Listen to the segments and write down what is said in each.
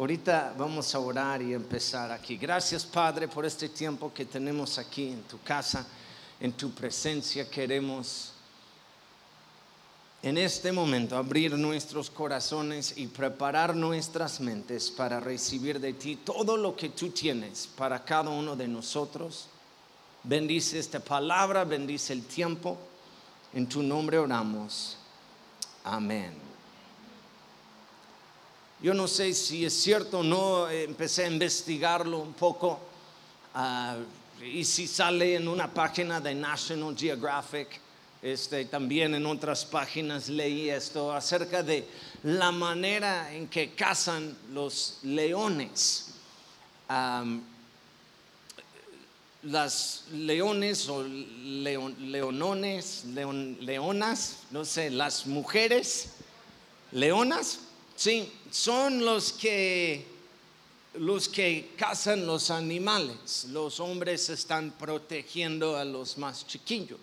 Ahorita vamos a orar y empezar aquí. Gracias Padre por este tiempo que tenemos aquí en tu casa, en tu presencia. Queremos en este momento abrir nuestros corazones y preparar nuestras mentes para recibir de ti todo lo que tú tienes para cada uno de nosotros. Bendice esta palabra, bendice el tiempo. En tu nombre oramos. Amén. Yo no sé si es cierto o no, empecé a investigarlo un poco ah, y si sale en una página de National Geographic, este, también en otras páginas leí esto acerca de la manera en que cazan los leones. Las leones o leonones, leonas, no sé, las mujeres leonas, sí, son los que los que cazan los animales. Los hombres están protegiendo a los más chiquillos.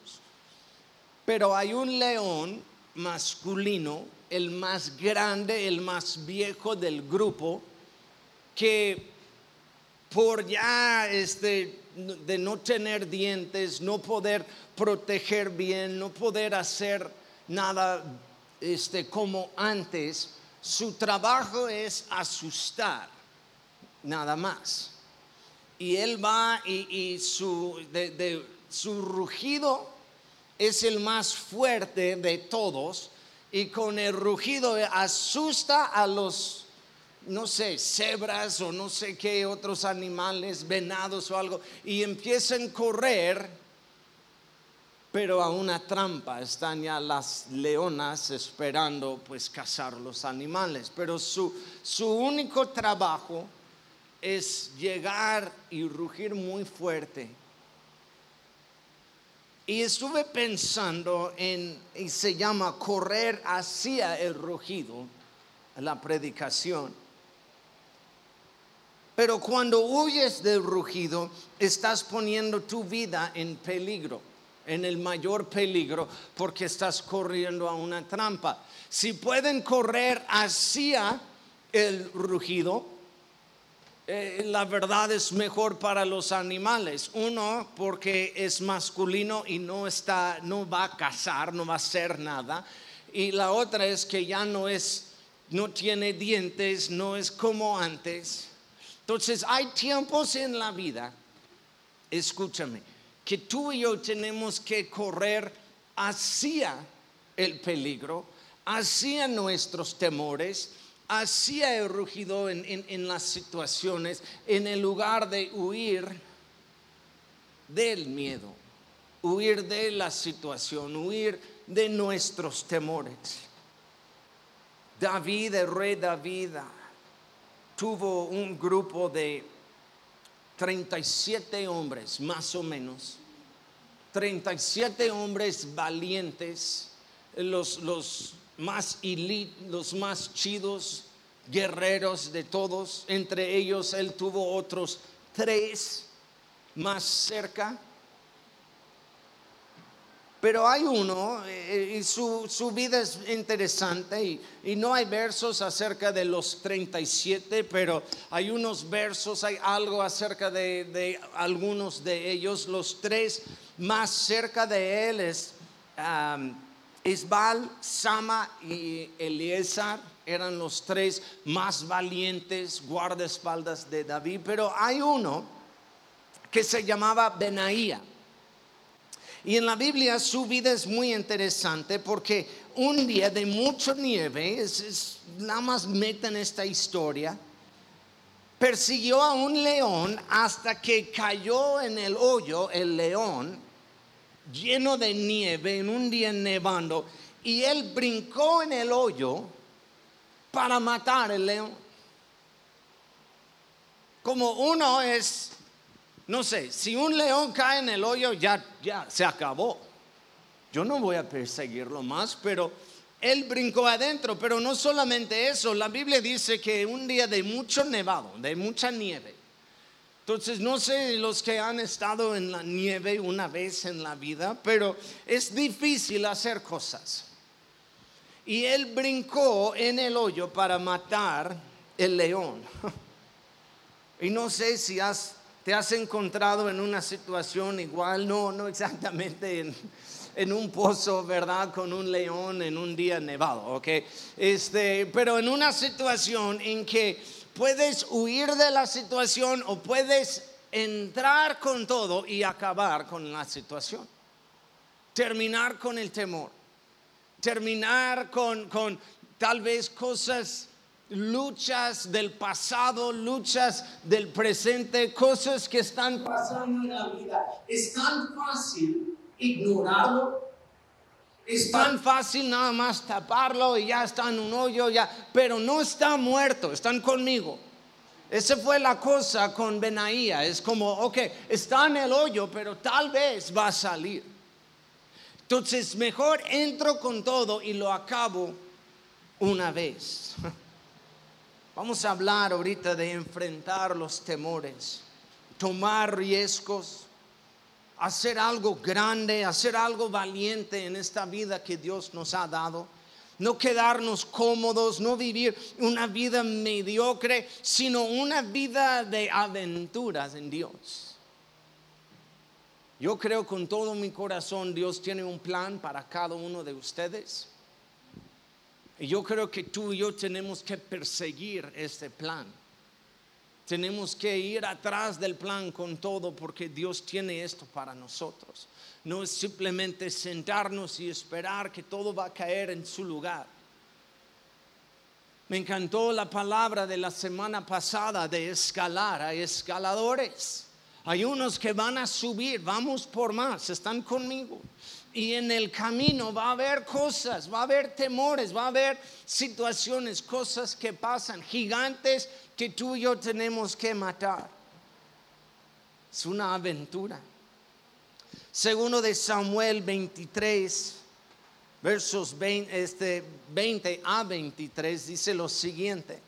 Pero hay un león masculino, el más grande, el más viejo del grupo, que por ya este de no tener dientes, no poder proteger bien, no poder hacer nada este, como antes, su trabajo es asustar, nada más. Y él va y, su, su rugido es el más fuerte de todos y con el rugido asusta a los no sé, cebras o no sé qué otros animales, venados o algo, y empiezan a correr, pero a una trampa están ya las leonas esperando pues cazar los animales, pero su, su único trabajo es llegar y rugir muy fuerte. Y estuve pensando en, y se llama correr hacia el rugido, la predicación. Pero cuando huyes del rugido, estás poniendo tu vida en peligro, en el mayor peligro, porque estás corriendo a una trampa. Si pueden correr hacia el rugido, eh, la verdad es mejor para los animales. Uno, porque es masculino y no está, no va a cazar, no va a hacer nada. Y la otra es que ya no es, no tiene dientes, no es como antes entonces hay tiempos en la vida, escúchame, que tú y yo tenemos que correr hacia el peligro, hacia nuestros temores, hacia el rugido en, las situaciones, en el lugar de huir del miedo, huir de la situación, huir de nuestros temores. David, el rey David, tuvo un grupo de 37 hombres, más o menos, 37 hombres valientes, los, los más los más chidos, guerreros de todos. Entre ellos él tuvo otros tres más cerca pero hay uno, eh, y su, vida es interesante, y, no hay versos acerca de los 37, pero hay unos versos, hay algo acerca de, algunos de ellos. Los tres más cerca de él es Isbal, Sama y Eliezer, eran los tres más valientes guardaespaldas de David, pero hay uno que se llamaba Benaía. Y en la Biblia su vida es muy interesante porque un día de mucha nieve, es, nada más meta en esta historia, persiguió a un león hasta que cayó en el hoyo el león lleno de nieve en un día nevando y él brincó en el hoyo para matar el león. Como uno es no sé, si un león cae en el hoyo, ya, ya se acabó. Yo no voy a perseguirlo más, pero él brincó adentro. Pero no solamente eso, la Biblia dice que un día de mucho nevado, de mucha nieve. Entonces, no sé los que han estado en la nieve una vez en la vida, pero es difícil hacer cosas. Y él brincó en el hoyo para matar el león. Y no sé si te has encontrado en una situación igual, no, no exactamente en, un pozo, ¿verdad? Con un león en un día nevado, ¿ok? Este, pero en una situación en que puedes huir de la situación o puedes entrar con todo y acabar con la situación. Terminar con el temor. Terminar con, con tal vez cosas luchas del pasado, luchas del presente, cosas que están pasando en la vida. Es tan fácil ignorarlo. Es tan fácil nada más taparlo y ya está en un hoyo, ya, pero no está muerto, están conmigo. Esa fue la cosa con Benaía, es como, ok, está en el hoyo, pero tal vez va a salir. Entonces, mejor entro con todo y lo acabo una vez. Vamos a hablar ahorita de enfrentar los temores, tomar riesgos, hacer algo grande, hacer algo valiente en esta vida que Dios nos ha dado. No quedarnos cómodos, no vivir una vida mediocre, sino una vida de aventuras en Dios. Yo creo con todo mi corazón Dios tiene un plan para cada uno de ustedes. Y yo creo que tú y yo tenemos que perseguir este plan. Tenemos que ir atrás del plan con todo porque Dios tiene esto para nosotros. No es simplemente sentarnos y esperar que todo va a caer en su lugar. Me encantó la palabra de la semana pasada de escalar. Hay escaladores. Hay unos que van a subir. Vamos por más. Están conmigo. Y en el camino va a haber cosas, va a haber temores, va a haber situaciones, cosas que pasan, gigantes que tú y yo tenemos que matar. Es una aventura. Segundo de Samuel 23, versos 20, este, 20 a 23, dice lo siguiente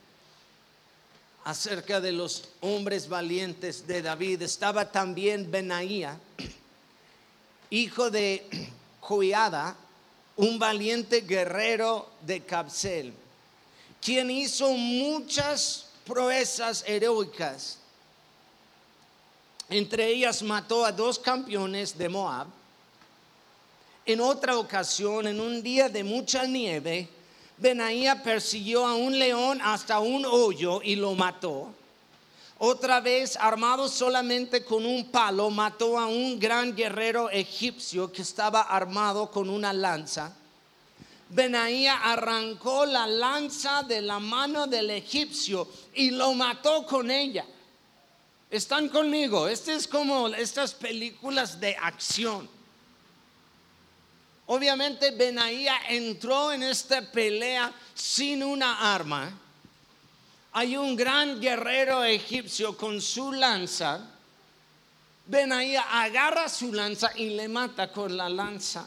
acerca de los hombres valientes de David. Estaba también Benaía, hijo de un valiente guerrero de Capsel, quien hizo muchas proezas heroicas. Entre ellas mató a dos campeones de Moab. En otra ocasión, en un día de mucha nieve, Benaía persiguió a un león hasta un hoyo y lo mató. Otra vez, armado solamente con un palo, mató a un gran guerrero egipcio que estaba armado con una lanza. Benaía arrancó la lanza de la mano del egipcio y lo mató con ella. Están conmigo. Este es como estas películas de acción. Obviamente Benaía entró en esta pelea sin una arma hay un gran guerrero egipcio con su lanza. Benaía agarra su lanza y le mata con la lanza.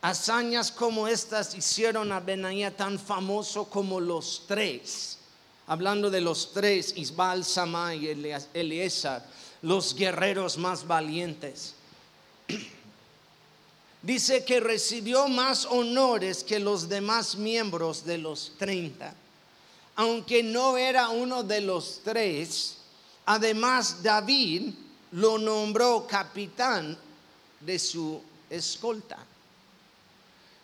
Hazañas como estas hicieron a Benaía tan famoso como los tres. Hablando de los tres, Isbal, Sama y Eliezer, los guerreros más valientes. Dice que recibió más honores que los demás miembros de los 30. Aunque no era uno de los tres, además David lo nombró capitán de su escolta.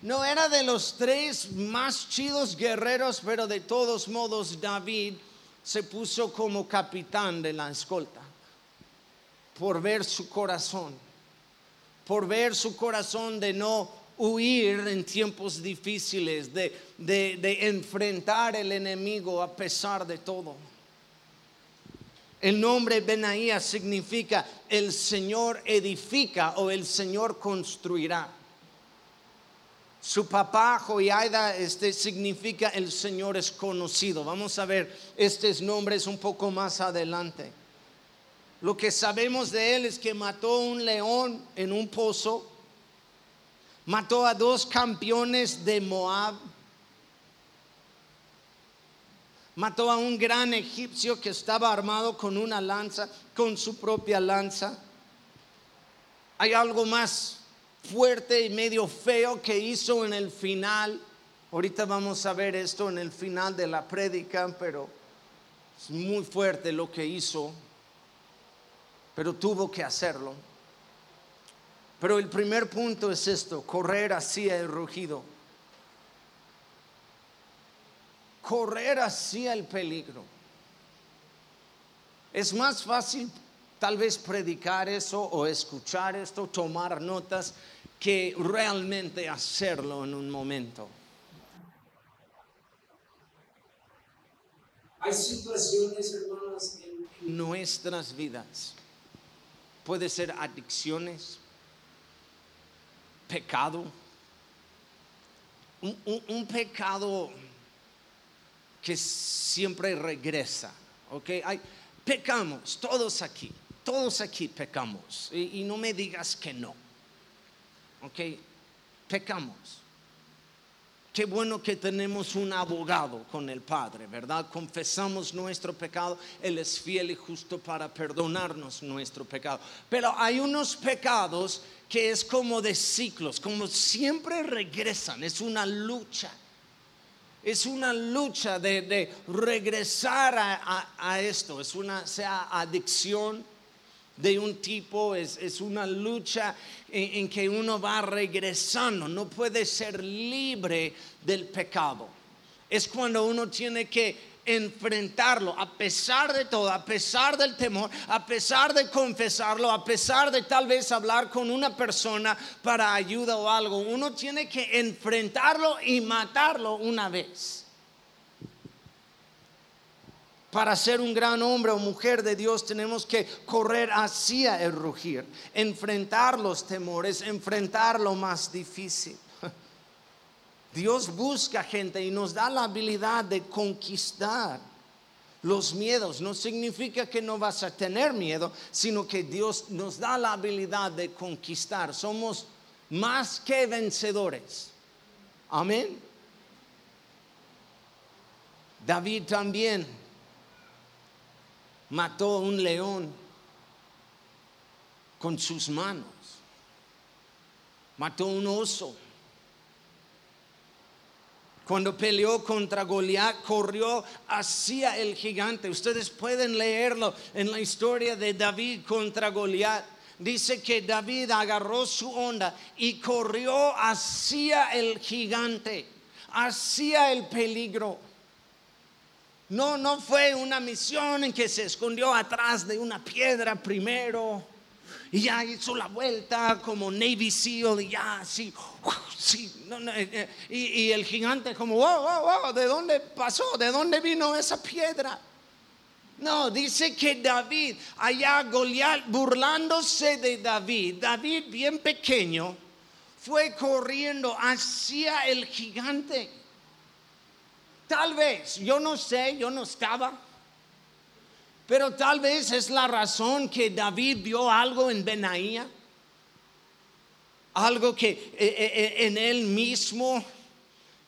No era de los tres más chidos guerreros, pero de todos modos David se puso como capitán de la escolta por ver su corazón por ver su corazón de no huir en tiempos difíciles, de, de, enfrentar el enemigo a pesar de todo. El nombre Benaía significa el Señor edifica o el Señor construirá. Su papá Joiada este significa el Señor es conocido. Vamos a ver estos nombres un poco más adelante. Lo que sabemos de él es que mató un león en un pozo, mató a dos campeones de Moab, mató a un gran egipcio que estaba armado con una lanza, con su propia lanza. Hay algo más fuerte y medio feo que hizo en el final Ahorita vamos a ver esto en el final de la prédica, pero es muy fuerte lo que hizo, pero tuvo que hacerlo. Pero el primer punto es esto, correr hacia el rugido. Correr hacia el peligro. Es más fácil tal vez predicar eso o escuchar esto, tomar notas, que realmente hacerlo en un momento. Hay situaciones, hermanas, en nuestras vidas. Puede ser adicciones, pecado, un, pecado que siempre regresa. ¿ok? Hay, pecamos, todos aquí, todos aquí pecamos. Y, y no me digas que no. ¿Ok? Pecamos. Qué bueno que tenemos un abogado con el Padre, ¿verdad? Confesamos nuestro pecado, Él es fiel y justo para perdonarnos nuestro pecado. Pero hay unos pecados que es como de ciclos, como siempre regresan, es una lucha. Es una lucha de, regresar a, esto, es una, sea adicción, de un tipo, es, una lucha en, que uno va regresando, no puede ser libre del pecado. Es cuando uno tiene que enfrentarlo a pesar de todo, a pesar del temor, a pesar de confesarlo, a pesar de tal vez hablar con una persona para ayuda o algo. Uno tiene que enfrentarlo y matarlo una vez para ser un gran hombre o mujer de Dios tenemos que correr hacia el rugir, enfrentar los temores, enfrentar lo más difícil. Dios busca gente y nos da la habilidad de conquistar los miedos. No significa que no vas a tener miedo, sino que Dios nos da la habilidad de conquistar. Somos más que vencedores. Amén. David también mató un león con sus manos, mató un oso. Cuando peleó contra Goliat, corrió hacia el gigante. Ustedes pueden leerlo en la historia de David contra Goliat. Dice que David agarró su onda y corrió hacia el gigante, hacia el peligro. No, no fue una misión en que se escondió atrás de una piedra primero y ya hizo la vuelta como Navy SEAL y ya sí, sí eh, eh, y, el gigante como, wow, wow, wow, ¿de dónde pasó? ¿De dónde vino esa piedra? No, dice que David, allá Goliat burlándose de David, David bien pequeño, fue corriendo hacia el gigante. Tal vez, yo no sé, yo no estaba, pero tal vez es la razón que David vio algo en Benaía, algo que eh, eh, eh, en él mismo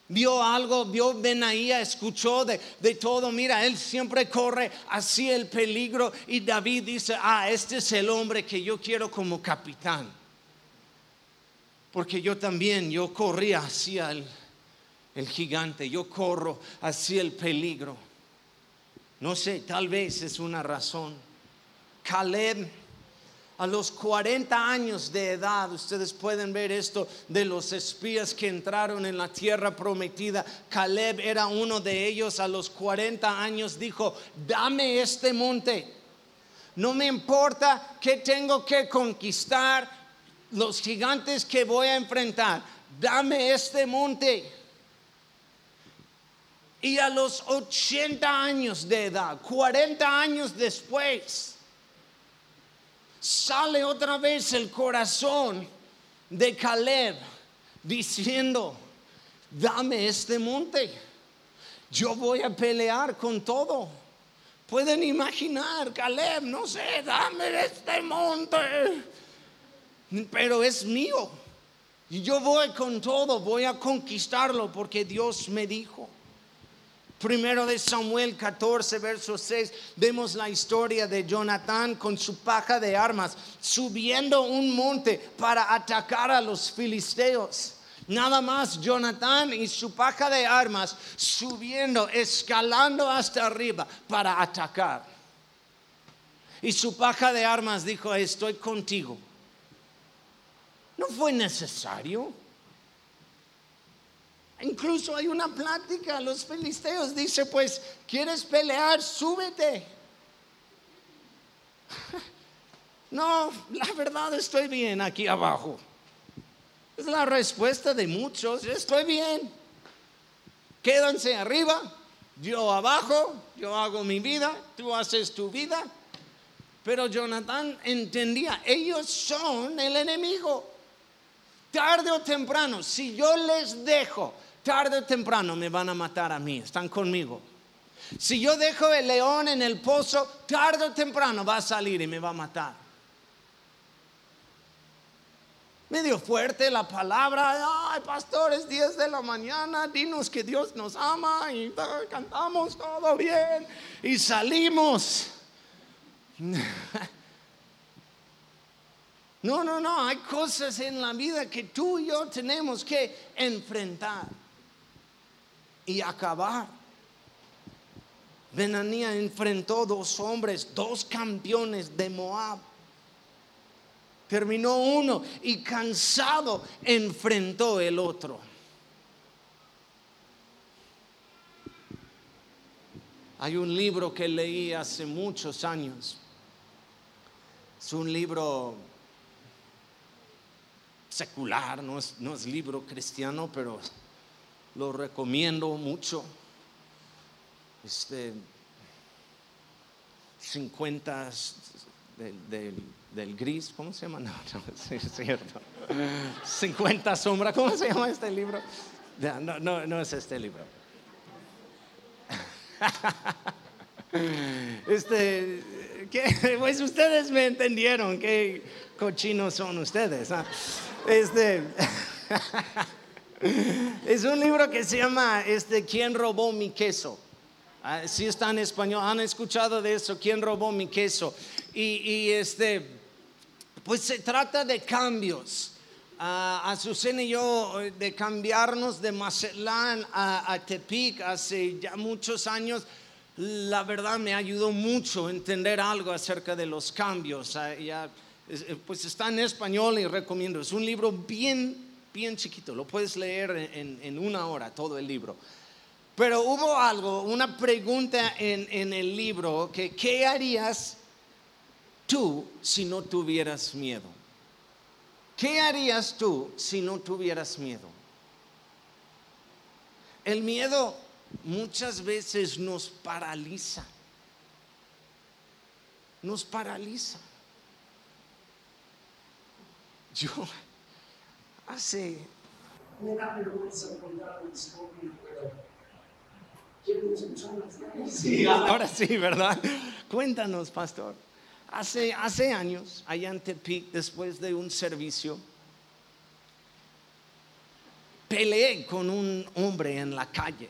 vio algo, vio Benaía, escuchó de, de, todo. Mira, él siempre corre hacia el peligro y David dice, ah, este es el hombre que yo quiero como capitán. Porque yo también, yo corría hacia el el gigante, yo corro hacia el peligro. No sé, tal vez es una razón. Caleb, a los 40 años de edad, ustedes pueden ver esto de los espías que entraron en la tierra prometida. Caleb era uno de ellos, a los 40 años dijo, dame este monte. No me importa que tengo que conquistar, los gigantes que voy a enfrentar. Dame este monte. Y a los 80 años de edad, 40 años después, sale otra vez el corazón de Caleb diciendo, dame este monte, yo voy a pelear con todo. Pueden imaginar, Caleb, no sé, dame este monte, pero es mío. Y yo voy con todo, voy a conquistarlo porque Dios me dijo. Primero de Samuel 14, verso 6, vemos la historia de Jonatán con su paja de armas subiendo un monte para atacar a los filisteos. Nada más Jonathan y su paja de armas subiendo, escalando hasta arriba para atacar. Y su paja de armas dijo, estoy contigo. No fue necesario. Incluso hay una plática, los filisteos dice, pues, ¿quieres pelear? Súbete. No, la verdad estoy bien aquí abajo. Es la respuesta de muchos, estoy bien. Quédense arriba, yo abajo, yo hago mi vida, tú haces tu vida. Pero Jonathan entendía, ellos son el enemigo. Tarde o temprano, si yo les dejo, tarde o temprano me van a matar a mí, están conmigo. Si yo dejo el león en el pozo, tarde o temprano va a salir y me va a matar medio fuerte la palabra, ay pastor, es 10 de la mañana, dinos que Dios nos ama y cantamos todo bien y salimos. No, no, no, hay cosas en la vida que tú y yo tenemos que enfrentar y acabar. Benanía enfrentó dos hombres, dos campeones de Moab Terminó uno y cansado enfrentó el otro. Hay un libro que leí hace muchos años. Es un libro secular, no es, no es libro cristiano, pero lo recomiendo mucho. Este, 50 del del gris, ¿cómo se llama? No, no, es cierto. 50 sombras, ¿cómo se llama este libro? No, no, no es este libro. Este, pues ustedes me entendieron, qué cochinos son ustedes. ¿ah? Este, es un libro que se llama este, ¿Quién robó mi queso? Ah, si está en español, han escuchado de eso, ¿quién robó mi queso? Y, y este, pues se trata de cambios. Uh, Azucena y yo, eh, de cambiarnos de Mazatlán a, Tepic hace ya muchos años, la verdad me ayudó mucho a entender algo acerca de los cambios. Ah, ya, eh, pues está en español y recomiendo. Es un libro bien, bien chiquito. Lo puedes leer en, una hora, todo el libro. Pero hubo algo, una pregunta en, en el libro que, ¿qué harías tú si no tuvieras miedo? ¿Qué harías tú si no tuvieras miedo? El miedo muchas veces nos paraliza. Nos paraliza. Yo hace... Me da vergüenza contar Sí, ahora sí, ¿verdad? Cuéntanos, pastor. Hace, hace años, allá en Tepic, después de un servicio, peleé con un hombre en la calle.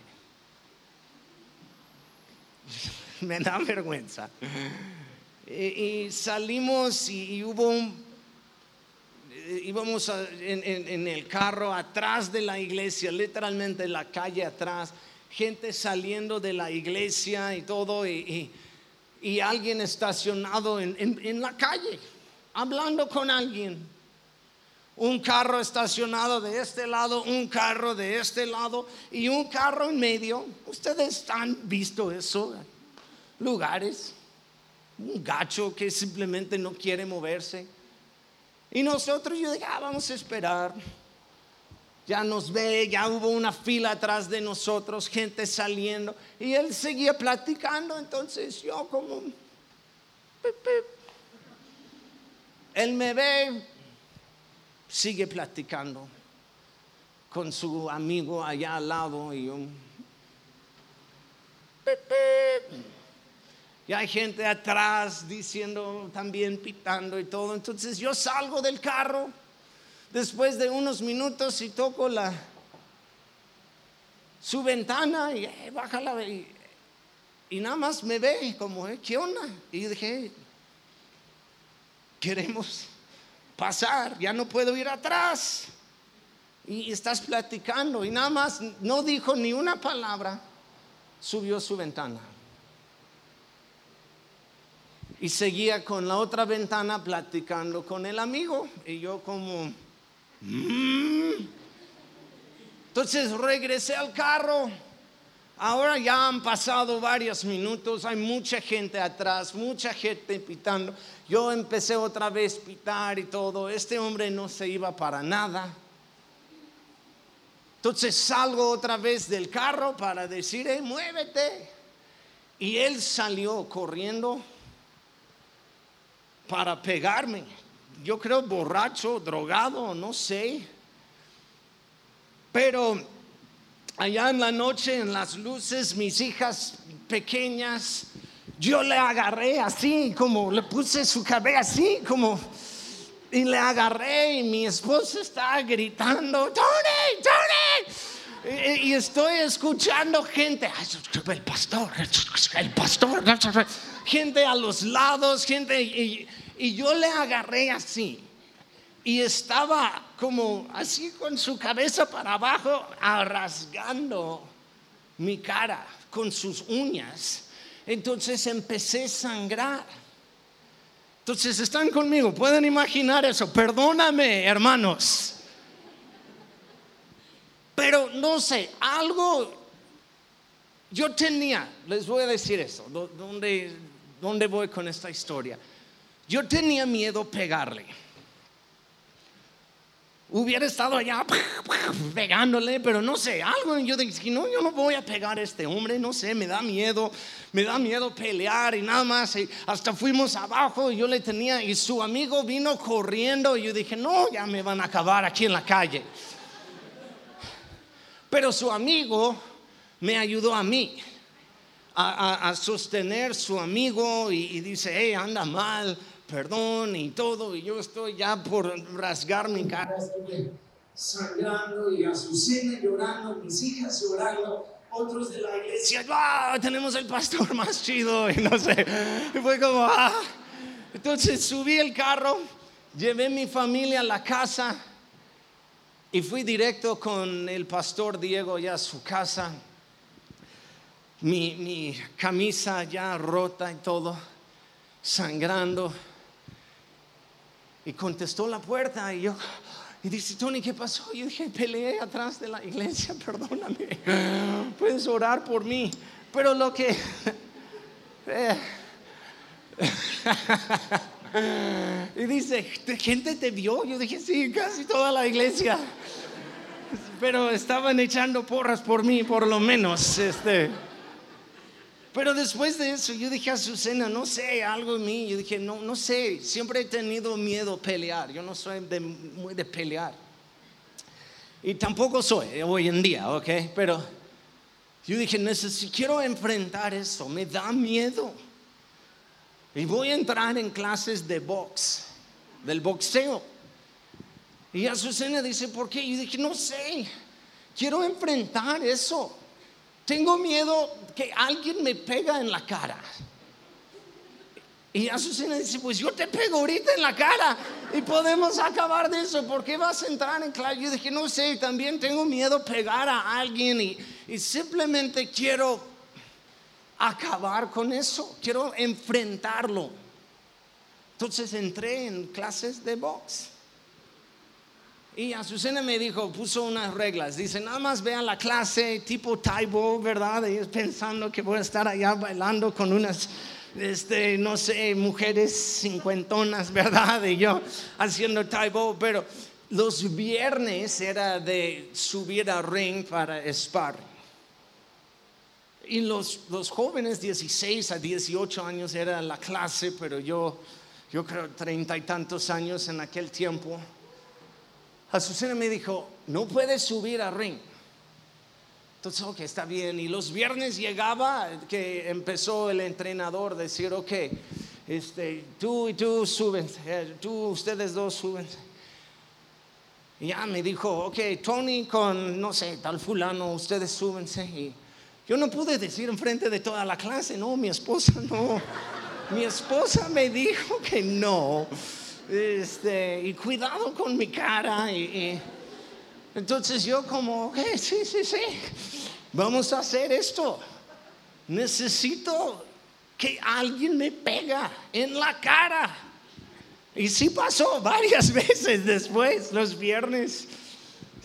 Me da vergüenza. Y, salimos y, hubo un, íbamos en, el carro atrás de la iglesia, literalmente en la calle atrás, gente saliendo de la iglesia y todo, y alguien estacionado en, la calle, hablando con alguien. Un carro estacionado de este lado, un carro de este lado y un carro en medio. Ustedes han visto eso, lugares. Un gacho que simplemente no quiere moverse. Y nosotros, yo dije, ah, vamos a esperar ya nos ve, ya hubo una fila atrás de nosotros, gente saliendo, y él seguía platicando, entonces yo como, él me ve, sigue platicando con su amigo allá al lado y yo, y hay gente atrás diciendo también pitando y todo, entonces yo salgo del carro después de unos minutos y toco la su ventana y eh, baja la y, y, nada más me ve como eh, qué onda y dije queremos pasar ya no puedo ir atrás y estás platicando y nada más no dijo ni una palabra, subió su ventana. Y seguía con la otra ventana platicando con el amigo y yo como... "Mm". Entonces regresé al carro. Ahora ya han pasado varios minutos, hay mucha gente atrás, mucha gente pitando. Yo empecé otra vez a pitar y todo. Este hombre no se iba para nada. Entonces salgo otra vez del carro para decir, "Eh, muévete. Y él salió corriendo para pegarme. Yo creo borracho, drogado, no sé. Pero allá en la noche, en las luces, mis hijas pequeñas, yo le agarré así, como le puse su cabeza así, como, y le agarré y mi esposa está gritando, Tony, Tony. Y, estoy escuchando gente, "Ay, el pastor, el pastor, gente a los lados, gente, y, y yo le agarré así y estaba como así con su cabeza para abajo, rasgando mi cara con sus uñas. Entonces empecé a sangrar. Entonces están conmigo, pueden imaginar eso. Perdóname, hermanos. Pero no sé, algo yo tenía, les voy a decir eso, ¿dó- ¿dónde, dónde voy con esta historia? Yo tenía miedo pegarle. Hubiera estado allá pegándole, pero no sé, algo yo dije, no, yo no voy a pegar a este hombre, no sé, me da miedo, me da miedo pelear y nada más. y hasta fuimos abajo y yo le tenía, y su amigo vino corriendo y yo dije, no, ya me van a acabar aquí en la calle. Pero su amigo me ayudó a mí a, a- a sostener su amigo y, y dice, hey, anda mal, perdón y todo. Y yo estoy ya por rasgar mi cara, sangrando y Azucena llorando, mis hijas llorando. Otros de la iglesia, ¡ah! Tenemos el pastor más chido, y no sé. Y fue como, ¡ah! Entonces subí el carro, llevé mi familia a la casa y fui directo con el pastor Diego ya a su casa. Mi, mi camisa ya rota y todo, sangrando. Y contestó la puerta y yo, y dice, Tony, ¿qué pasó? Yo dije, peleé atrás de la iglesia, perdóname. Puedes orar por mí. Pero lo que... eh, y dice, gente te vio. Yo dije, sí, casi toda la iglesia. Pero estaban echando porras por mí, por lo menos. Este. Pero después de eso, yo dije a Azucena, no sé, algo en mí. Yo dije, no, no sé, siempre he tenido miedo a pelear. Yo no soy de- muy de pelear. Y tampoco soy hoy en día, ¿ok? Pero yo dije, necesito, quiero enfrentar eso, me da miedo. Y voy a entrar en clases de box, del boxeo. Y Azucena dice, ¿por qué? Yo dije, no sé, quiero enfrentar eso. Tengo miedo que alguien me pega en la cara. Y Azucena dice, pues yo te pego ahorita en la cara y podemos acabar de eso. ¿Por qué vas a entrar en clase? Yo dije, no sé, también tengo miedo pegar a alguien y, y simplemente quiero acabar con eso, quiero enfrentarlo. Entonces entré en clases de box. Y Azucena me dijo, puso unas reglas. Dice, nada más vean la clase tipo Taibo, ¿verdad? Y pensando que voy a estar allá bailando con unas, este, no sé, mujeres cincuentonas, ¿verdad? Y yo haciendo Taibo, pero los viernes era de subir a ring para sparring. Y los, los jóvenes 16 a 18 años era la clase, pero yo, yo creo treinta y tantos años en aquel tiempo. Azucena me dijo, no puedes subir a ring. Entonces, ok, está bien. Y los viernes llegaba que empezó el entrenador a decir, ok, este, tú y tú súbense, eh, tú, ustedes dos súbense. Y ya me dijo, ok, Tony con, no sé, tal fulano, ustedes súbense. Y yo no pude decir enfrente de toda la clase, no, mi esposa no. Mi esposa me dijo que no. Este, y cuidado con mi cara. Y, Entonces yo como, ok, sí, sí, sí, vamos a hacer esto. Necesito que alguien me pega en la cara. Y sí pasó varias veces después, los viernes,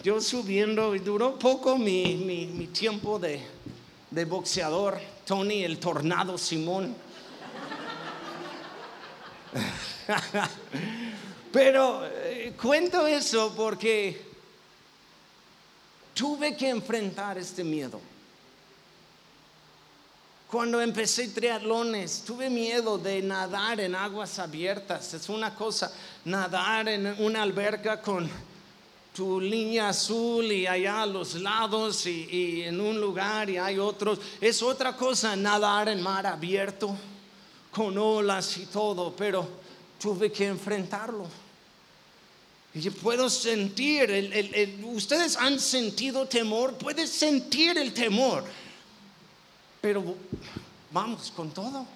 yo subiendo, y duró poco mi, mi, tiempo de, de boxeador, Tony el Tornado Simón. Pero eh, cuento eso porque tuve que enfrentar este miedo. Cuando empecé triatlones, tuve miedo de nadar en aguas abiertas. Es una cosa, nadar en una alberca con tu línea azul y allá a los lados y, y en un lugar y hay otros. Es otra cosa nadar en mar abierto con olas y todo, pero tuve que enfrentarlo. Y puedo sentir, ustedes han sentido temor, puedes sentir el temor, pero vamos con todo.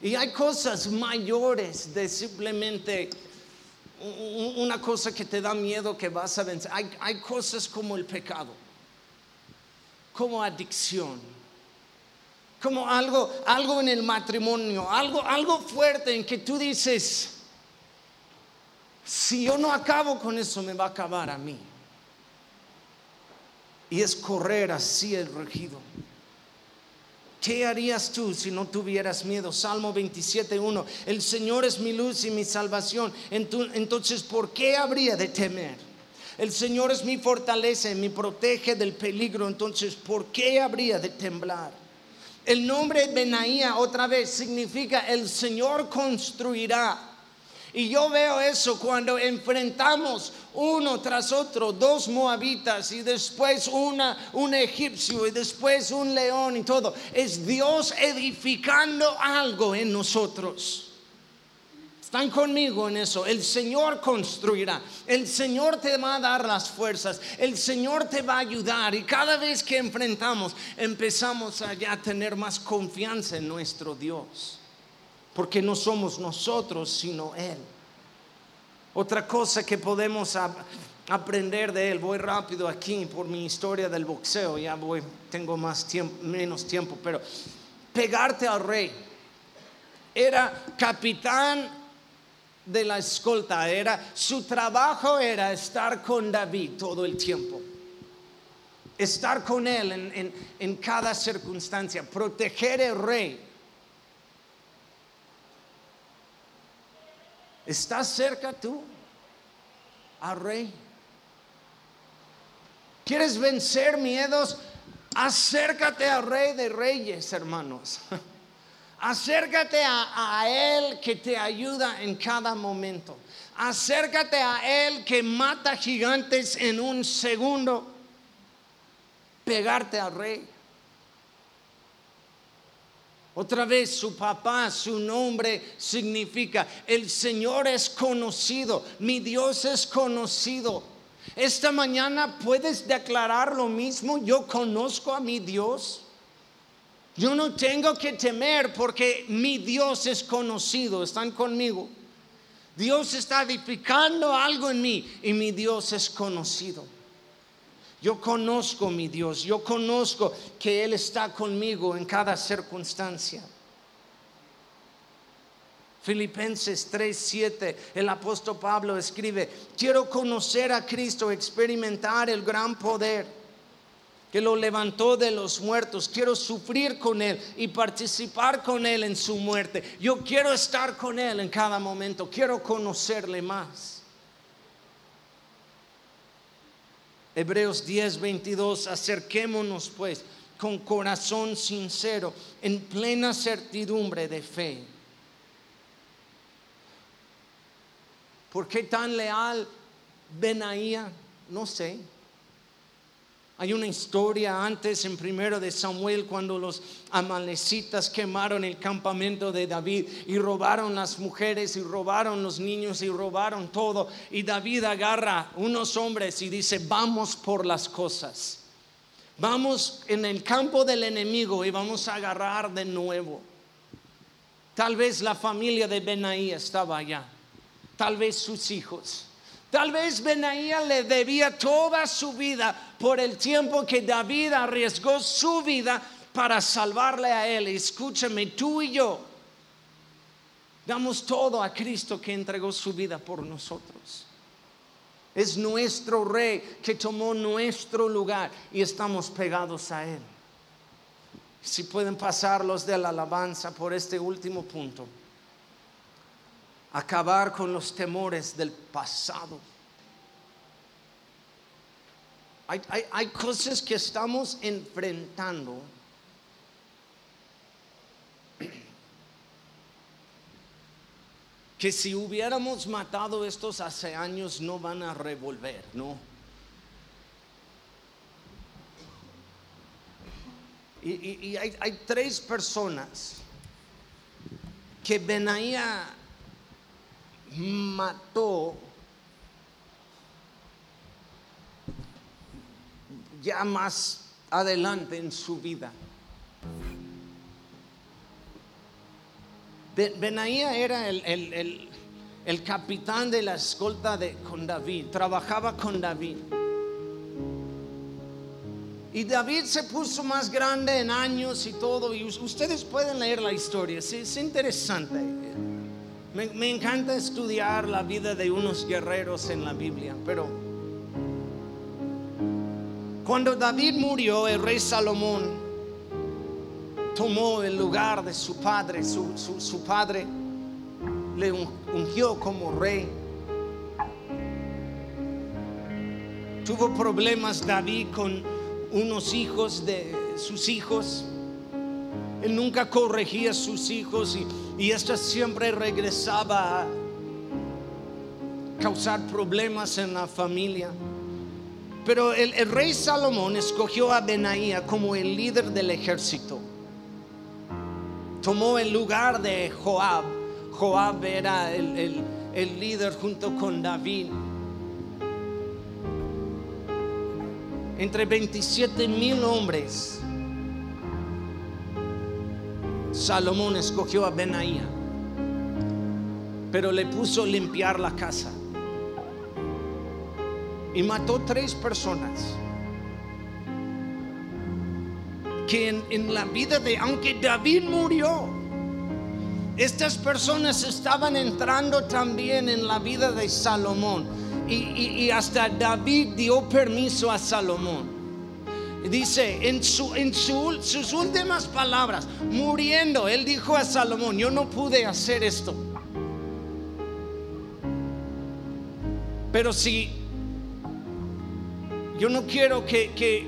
Y hay cosas mayores de simplemente una cosa que te da miedo que vas a vencer. Hay, hay cosas como el pecado, como adicción, como algo, algo en el matrimonio, algo, algo fuerte en que tú dices, si yo no acabo con eso, me va a acabar a mí. Y es correr así el regido. ¿Qué harías tú si no tuvieras miedo? Salmo 27.1. El Señor es mi luz y mi salvación. Entonces, ¿por qué habría de temer? El Señor es mi fortaleza y me protege del peligro. Entonces, ¿por qué habría de temblar? El nombre Benaía otra vez significa el Señor construirá. Y yo veo eso cuando enfrentamos uno tras otro, dos moabitas y después una, un egipcio y después un león y todo. Es Dios edificando algo en nosotros. Están conmigo en eso. El Señor construirá. El Señor te va a dar las fuerzas. El Señor te va a ayudar. Y cada vez que enfrentamos, empezamos a ya tener más confianza en nuestro Dios porque no somos nosotros, sino Él. Otra cosa que podemos aprender de Él, voy rápido aquí por mi historia del boxeo, ya voy, tengo más tiempo, menos tiempo, pero pegarte al rey. Era capitán de la escolta, era su trabajo era estar con David todo el tiempo estar con él en, en, cada circunstancia, proteger el rey. ¿Estás cerca tú al rey? ¿Quieres vencer miedos? Acércate al rey de reyes, hermanos. Acércate a, a, Él que te ayuda en cada momento. Acércate a Él que mata gigantes en un segundo. Pegarte al rey. Otra vez su papá, su nombre significa, el Señor es conocido, mi Dios es conocido. Esta mañana puedes declarar lo mismo, yo conozco a mi Dios. Yo no tengo que temer porque mi Dios es conocido, están conmigo. Dios está edificando algo en mí y mi Dios es conocido. Yo conozco mi Dios, yo conozco que Él está conmigo en cada circunstancia. Filipenses 3:7, el apóstol Pablo escribe, quiero conocer a Cristo, experimentar el gran poder que lo levantó de los muertos. Quiero sufrir con Él y participar con Él en su muerte. Yo quiero estar con Él en cada momento, quiero conocerle más. Hebreos 10, 22, acerquémonos pues con corazón sincero, en plena certidumbre de fe. ¿Por qué tan leal Benaía? No sé. Hay una historia antes en primero de Samuel cuando los amalecitas quemaron el campamento de David y robaron las mujeres y robaron los niños y robaron todo. Y David agarra unos hombres y dice, vamos por las cosas. Vamos en el campo del enemigo y vamos a agarrar de nuevo. Tal vez la familia de Benaí estaba allá. Tal vez sus hijos Tal vez Benaía le debía toda su vida por el tiempo que David arriesgó su vida para salvarle a él. Escúchame, tú y yo damos todo a Cristo que entregó su vida por nosotros. Es nuestro rey que tomó nuestro lugar y estamos pegados a él. Si pueden pasar los de la alabanza por este último punto acabar con los temores del pasado. Hay, cosas que estamos enfrentando que si hubiéramos matado estos hace años no van a revolver, ¿no? Y, hay, hay, tres personas que Benaía mató ya más adelante en su vida. Benaía era el, el, capitán de la escolta de, con David, trabajaba con David. Y David se puso más grande en años y todo, y ustedes pueden leer la historia, es interesante. Me, encanta estudiar la vida de unos guerreros en la Biblia, pero cuando David murió, el rey Salomón tomó el lugar de su padre, su, su padre le ungió como rey. Tuvo problemas David con unos hijos de sus hijos nunca corregía a sus hijos y, y esto siempre regresaba a causar problemas en la familia. Pero el, rey Salomón escogió a Benaía como el líder del ejército. Tomó el lugar de Joab. Joab era el, el líder junto con David. Entre 27 mil hombres Salomón escogió a Benaía, pero le puso limpiar la casa. Y mató tres personas que en, la vida de, aunque David murió, estas personas estaban entrando también en la vida de Salomón. Y hasta David dio permiso a Salomón dice en, su, en sus últimas palabras, muriendo, él dijo a Salomón, yo no pude hacer esto. Pero si yo no quiero que, que,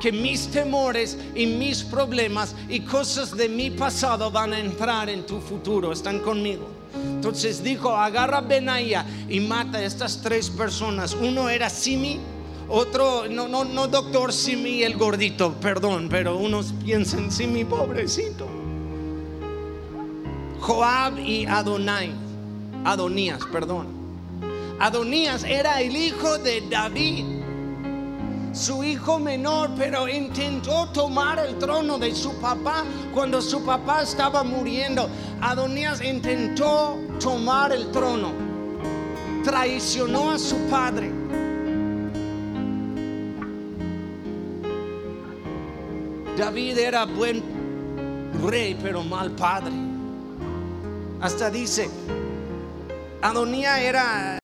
que, mis temores y mis problemas y cosas de mi pasado van a entrar en tu futuro, están conmigo. Entonces dijo, agarra Benaía y mata a estas tres personas. Uno era Simi, otro, no, no, no doctor Simi el gordito, perdón, pero unos piensan Simi pobrecito. Joab y Adonai, Adonías, perdón. Adonías era el hijo de David, su hijo menor, pero intentó tomar el trono de su papá cuando su papá estaba muriendo. Adonías intentó tomar el trono, traicionó a su padre David era buen rey, pero mal padre. Hasta dice, Adonía era